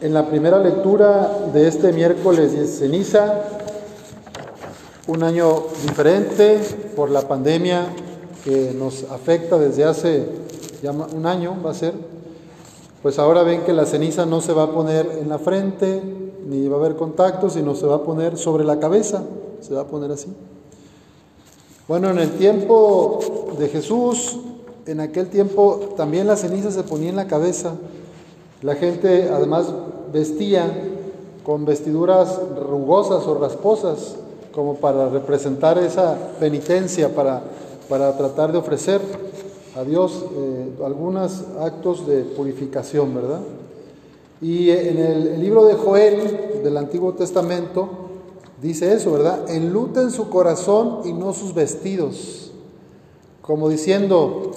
En la primera lectura de este miércoles de ceniza, un año diferente por la pandemia que nos afecta desde hace ya un año, va a ser, pues ahora ven que la ceniza no se va a poner en la frente, ni va a haber contacto, sino se va a poner sobre la cabeza, se va a poner así. Bueno, en el tiempo de Jesús, en aquel tiempo también la ceniza se ponía en la cabeza. La gente además vestía con vestiduras rugosas o rasposas, como para representar esa penitencia, para, para tratar de ofrecer a Dios eh, algunos actos de purificación, ¿verdad? Y en el, libro de Joel del Antiguo Testamento dice eso, ¿verdad? Enluten su corazón y no sus vestidos, como diciendo,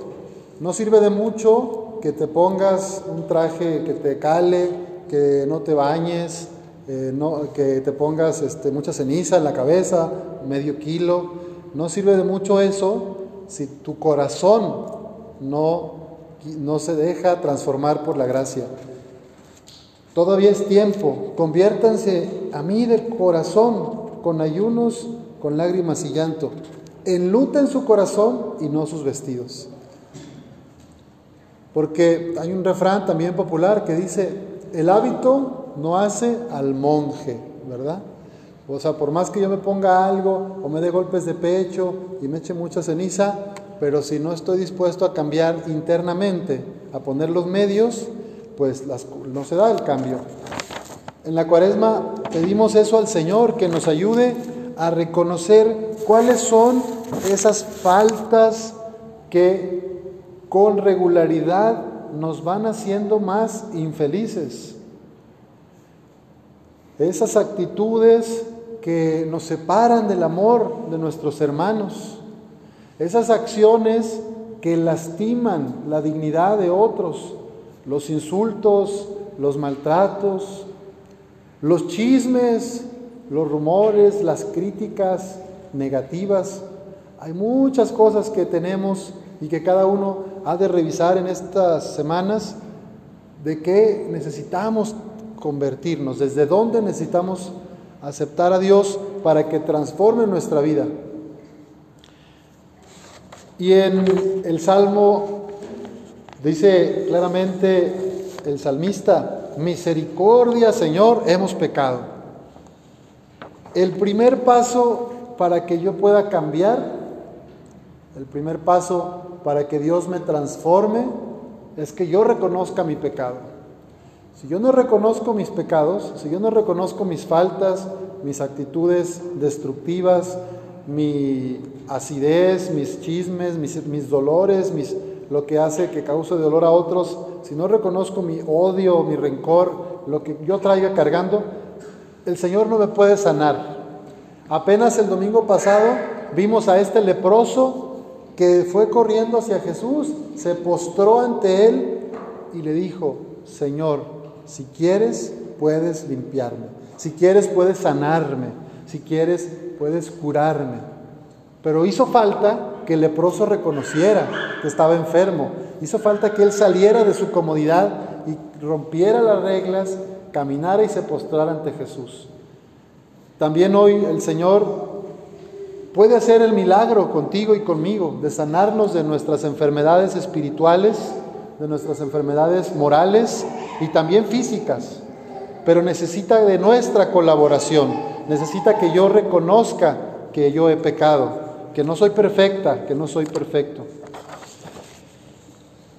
no sirve de mucho que te pongas un traje que te cale, que no te bañes, eh, no, que te pongas este, mucha ceniza en la cabeza, medio kilo. No sirve de mucho eso si tu corazón no, no se deja transformar por la gracia. Todavía es tiempo. Conviértanse a mí de corazón, con ayunos, con lágrimas y llanto. Enluten su corazón y no sus vestidos. Porque hay un refrán también popular que dice, el hábito no hace al monje, ¿verdad? O sea, por más que yo me ponga algo o me dé golpes de pecho y me eche mucha ceniza, pero si no estoy dispuesto a cambiar internamente, a poner los medios, pues no se da el cambio. En la cuaresma pedimos eso al Señor, que nos ayude a reconocer cuáles son esas faltas que con regularidad nos van haciendo más infelices. Esas actitudes que nos separan del amor de nuestros hermanos. Esas acciones que lastiman la dignidad de otros. Los insultos, los maltratos, los chismes, los rumores, las críticas negativas. Hay muchas cosas que tenemos y que cada uno ha de revisar en estas semanas de qué necesitamos convertirnos, desde dónde necesitamos aceptar a Dios para que transforme nuestra vida. Y en el Salmo dice claramente el salmista, misericordia Señor, hemos pecado. El primer paso para que yo pueda cambiar, el primer paso para que Dios me transforme es que yo reconozca mi pecado. Si yo no reconozco mis pecados, si yo no reconozco mis faltas, mis actitudes destructivas, mi acidez, mis chismes, mis, dolores, mis, lo que hace que cause dolor a otros, si no reconozco mi odio, mi rencor, lo que yo traiga cargando, el Señor no me puede sanar. Apenas el domingo pasado vimos a este leproso que fue corriendo hacia Jesús, se postró ante él y le dijo, Señor, si quieres, puedes limpiarme, si quieres, puedes sanarme, si quieres, puedes curarme. Pero hizo falta que el leproso reconociera que estaba enfermo, hizo falta que él saliera de su comodidad y rompiera las reglas, caminara y se postrara ante Jesús. También hoy el Señor puede hacer el milagro contigo y conmigo de sanarnos de nuestras enfermedades espirituales, de nuestras enfermedades morales y también físicas. Pero necesita de nuestra colaboración, necesita que yo reconozca que yo he pecado, que no soy perfecta, que no soy perfecto.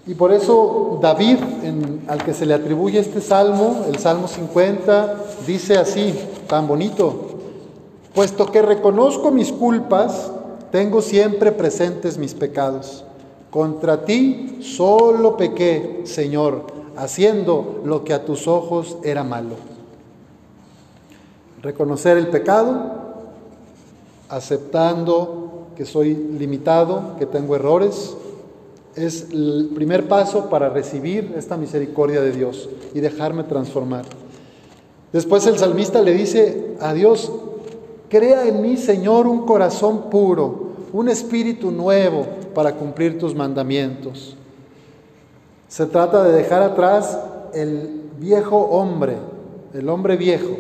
Y por eso David, al que se le atribuye este salmo, el Salmo 50, dice así, tan bonito, Puesto que reconozco mis culpas, tengo siempre presentes mis pecados. Contra ti solo pequé, Señor, haciendo lo que a tus ojos era malo. Reconocer el pecado, aceptando que soy limitado, que tengo errores, es el primer paso para recibir esta misericordia de Dios y dejarme transformar. Después el salmista le dice a Dios, Crea en mí, Señor, un corazón puro, un espíritu nuevo para cumplir tus mandamientos. Se trata de dejar atrás el viejo hombre, el hombre viejo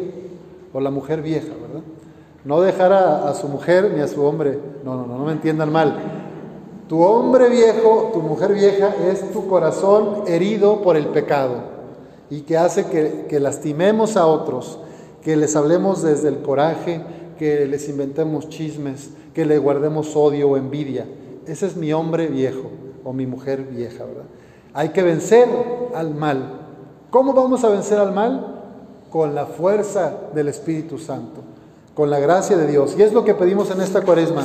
o la mujer vieja, ¿verdad? No dejar a, su mujer ni a su hombre, no, no, no, no me entiendan mal. Tu hombre viejo, tu mujer vieja es tu corazón herido por el pecado y que hace que lastimemos a otros, que les hablemos desde el coraje, que les inventemos chismes, que le guardemos odio o envidia. Ese es mi hombre viejo o mi mujer vieja, ¿verdad? Hay que vencer al mal. ¿Cómo vamos a vencer al mal? Con la fuerza del Espíritu Santo, con la gracia de Dios. Y es lo que pedimos en esta cuaresma.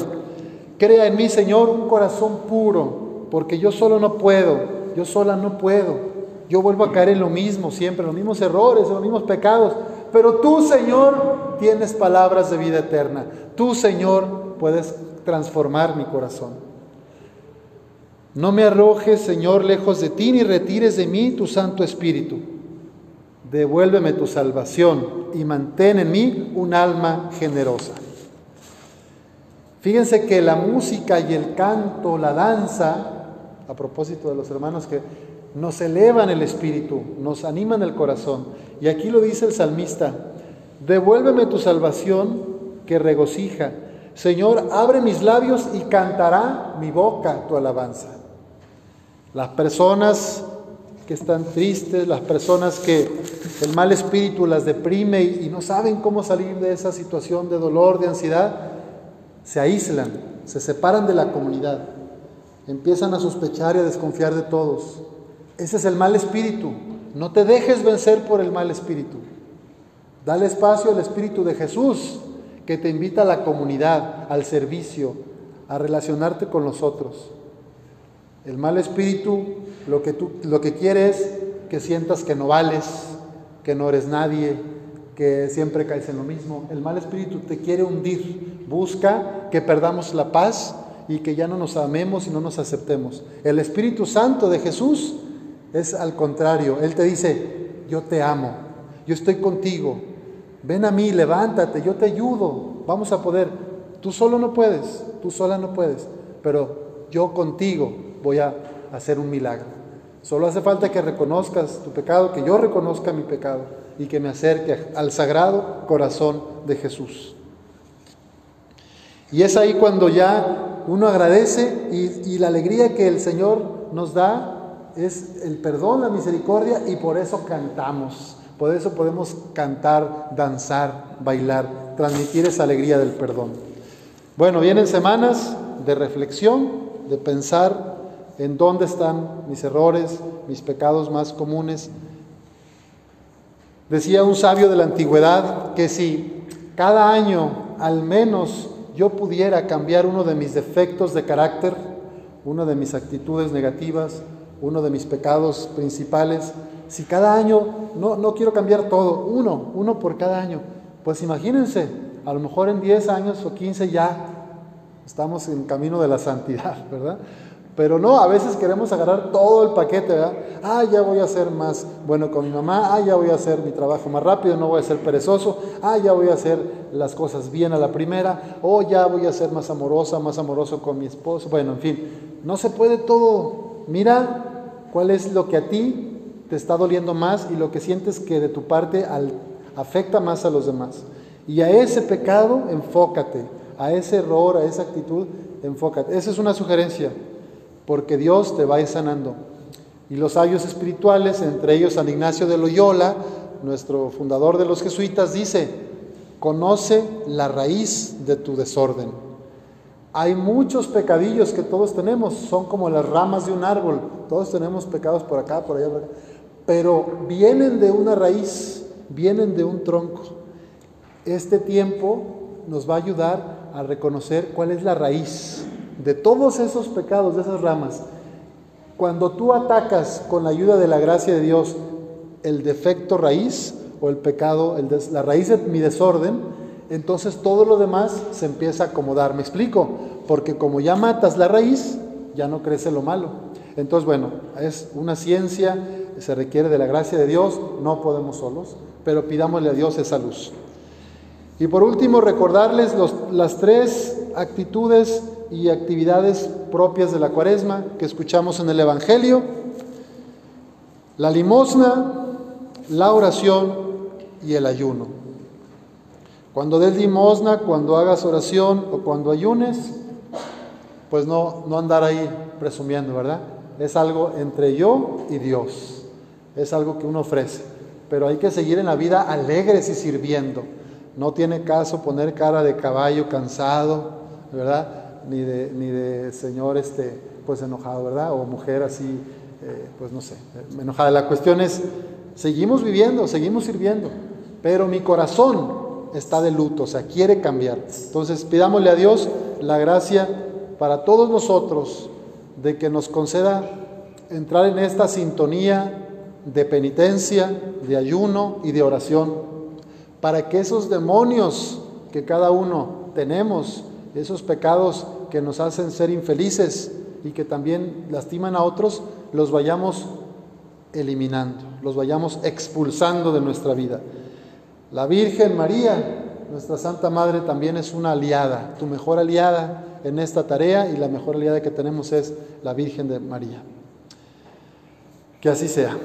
Crea en mí, Señor, un corazón puro, porque yo solo no puedo, yo sola no puedo. Yo vuelvo a caer en lo mismo siempre, en los mismos errores, en los mismos pecados. Pero tú, Señor, tienes palabras de vida eterna. Tú, Señor, puedes transformar mi corazón. No me arrojes, Señor, lejos de ti, ni retires de mí tu Santo Espíritu. Devuélveme tu salvación y mantén en mí un alma generosa. Fíjense que la música y el canto, la danza, a propósito de los hermanos que nos elevan el espíritu, nos animan el corazón. Y aquí lo dice el salmista, devuélveme tu salvación que regocija. Señor, abre mis labios y cantará mi boca tu alabanza. Las personas que están tristes, las personas que el mal espíritu las deprime y, no saben cómo salir de esa situación de dolor, de ansiedad, se aíslan, se separan de la comunidad, empiezan a sospechar y a desconfiar de todos. Ese es el mal espíritu. No te dejes vencer por el mal espíritu. Dale espacio al espíritu de Jesús que te invita a la comunidad, al servicio, a relacionarte con los otros. El mal espíritu lo que, tú, lo que quiere es que sientas que no vales, que no eres nadie, que siempre caes en lo mismo. El mal espíritu te quiere hundir, busca que perdamos la paz y que ya no nos amemos y no nos aceptemos. El Espíritu Santo de Jesús es al contrario. Él te dice, yo te amo, yo estoy contigo, ven a mí, levántate, yo te ayudo, vamos a poder. Tú solo no puedes, tú sola no puedes, pero yo contigo voy a hacer un milagro. Solo hace falta que reconozcas tu pecado, que yo reconozca mi pecado y que me acerque al sagrado corazón de Jesús. Y es ahí cuando ya uno agradece y, la alegría que el Señor nos da es el perdón, la misericordia y por eso cantamos. Por eso podemos cantar, danzar, bailar, transmitir esa alegría del perdón. Bueno, vienen semanas de reflexión, de pensar en dónde están mis errores, mis pecados más comunes. Decía un sabio de la antigüedad que si cada año al menos yo pudiera cambiar uno de mis defectos de carácter, una de mis actitudes negativas, uno de mis pecados principales, si cada año, no, no quiero cambiar todo, uno, uno por cada año, pues imagínense, a lo mejor en 10 años o 15 ya estamos en camino de la santidad, ¿verdad? Pero no, a veces queremos agarrar todo el paquete, ¿verdad? Ah, ya voy a ser más bueno con mi mamá, ah, ya voy a hacer mi trabajo más rápido, no voy a ser perezoso, ah, ya voy a hacer las cosas bien a la primera, o ya voy a ser más amorosa, más amoroso con mi esposo. Bueno, en fin, no se puede todo. Mira cuál es lo que a ti te está doliendo más y lo que sientes que de tu parte afecta más a los demás. Y a ese pecado enfócate, a ese error, a esa actitud, enfócate. Esa es una sugerencia porque Dios te va a sanando. Y los sabios espirituales, entre ellos San Ignacio de Loyola, nuestro fundador de los jesuitas, dice, conoce la raíz de tu desorden. Hay muchos pecadillos que todos tenemos, son como las ramas de un árbol, todos tenemos pecados por acá, por allá, por acá, pero vienen de una raíz, vienen de un tronco. Este tiempo nos va a ayudar a reconocer cuál es la raíz de todos esos pecados, de esas ramas, cuando tú atacas con la ayuda de la gracia de Dios el defecto raíz o el pecado, la raíz de mi desorden, entonces todo lo demás se empieza a acomodar. ¿Me explico? Porque como ya matas la raíz, ya no crece lo malo. Entonces, bueno, es una ciencia, se requiere de la gracia de Dios, no podemos solos, pero pidámosle a Dios esa luz. Y por último, recordarles las tres actitudes y actividades propias de la cuaresma que escuchamos en el Evangelio, la limosna, la oración y el ayuno. Cuando des limosna, cuando hagas oración o cuando ayunes, pues no, no andar ahí presumiendo, ¿verdad? Es algo entre yo y Dios. Es algo que uno ofrece. Pero hay que seguir en la vida alegres y sirviendo. No tiene caso poner cara de caballo cansado, ¿verdad? Ni de, ni de señor este, pues enojado, ¿verdad? O mujer así, eh, pues no sé, enojada. La cuestión es, seguimos viviendo, seguimos sirviendo, pero mi corazón está de luto, o sea, quiere cambiar. Entonces pidámosle a Dios la gracia para todos nosotros de que nos conceda entrar en esta sintonía de penitencia, de ayuno y de oración, para que esos demonios que cada uno tenemos, esos pecados que nos hacen ser infelices y que también lastiman a otros, los vayamos eliminando, los vayamos expulsando de nuestra vida. La Virgen María, nuestra Santa Madre, también es una aliada, tu mejor aliada en esta tarea y la mejor aliada que tenemos es la Virgen de María. Que así sea.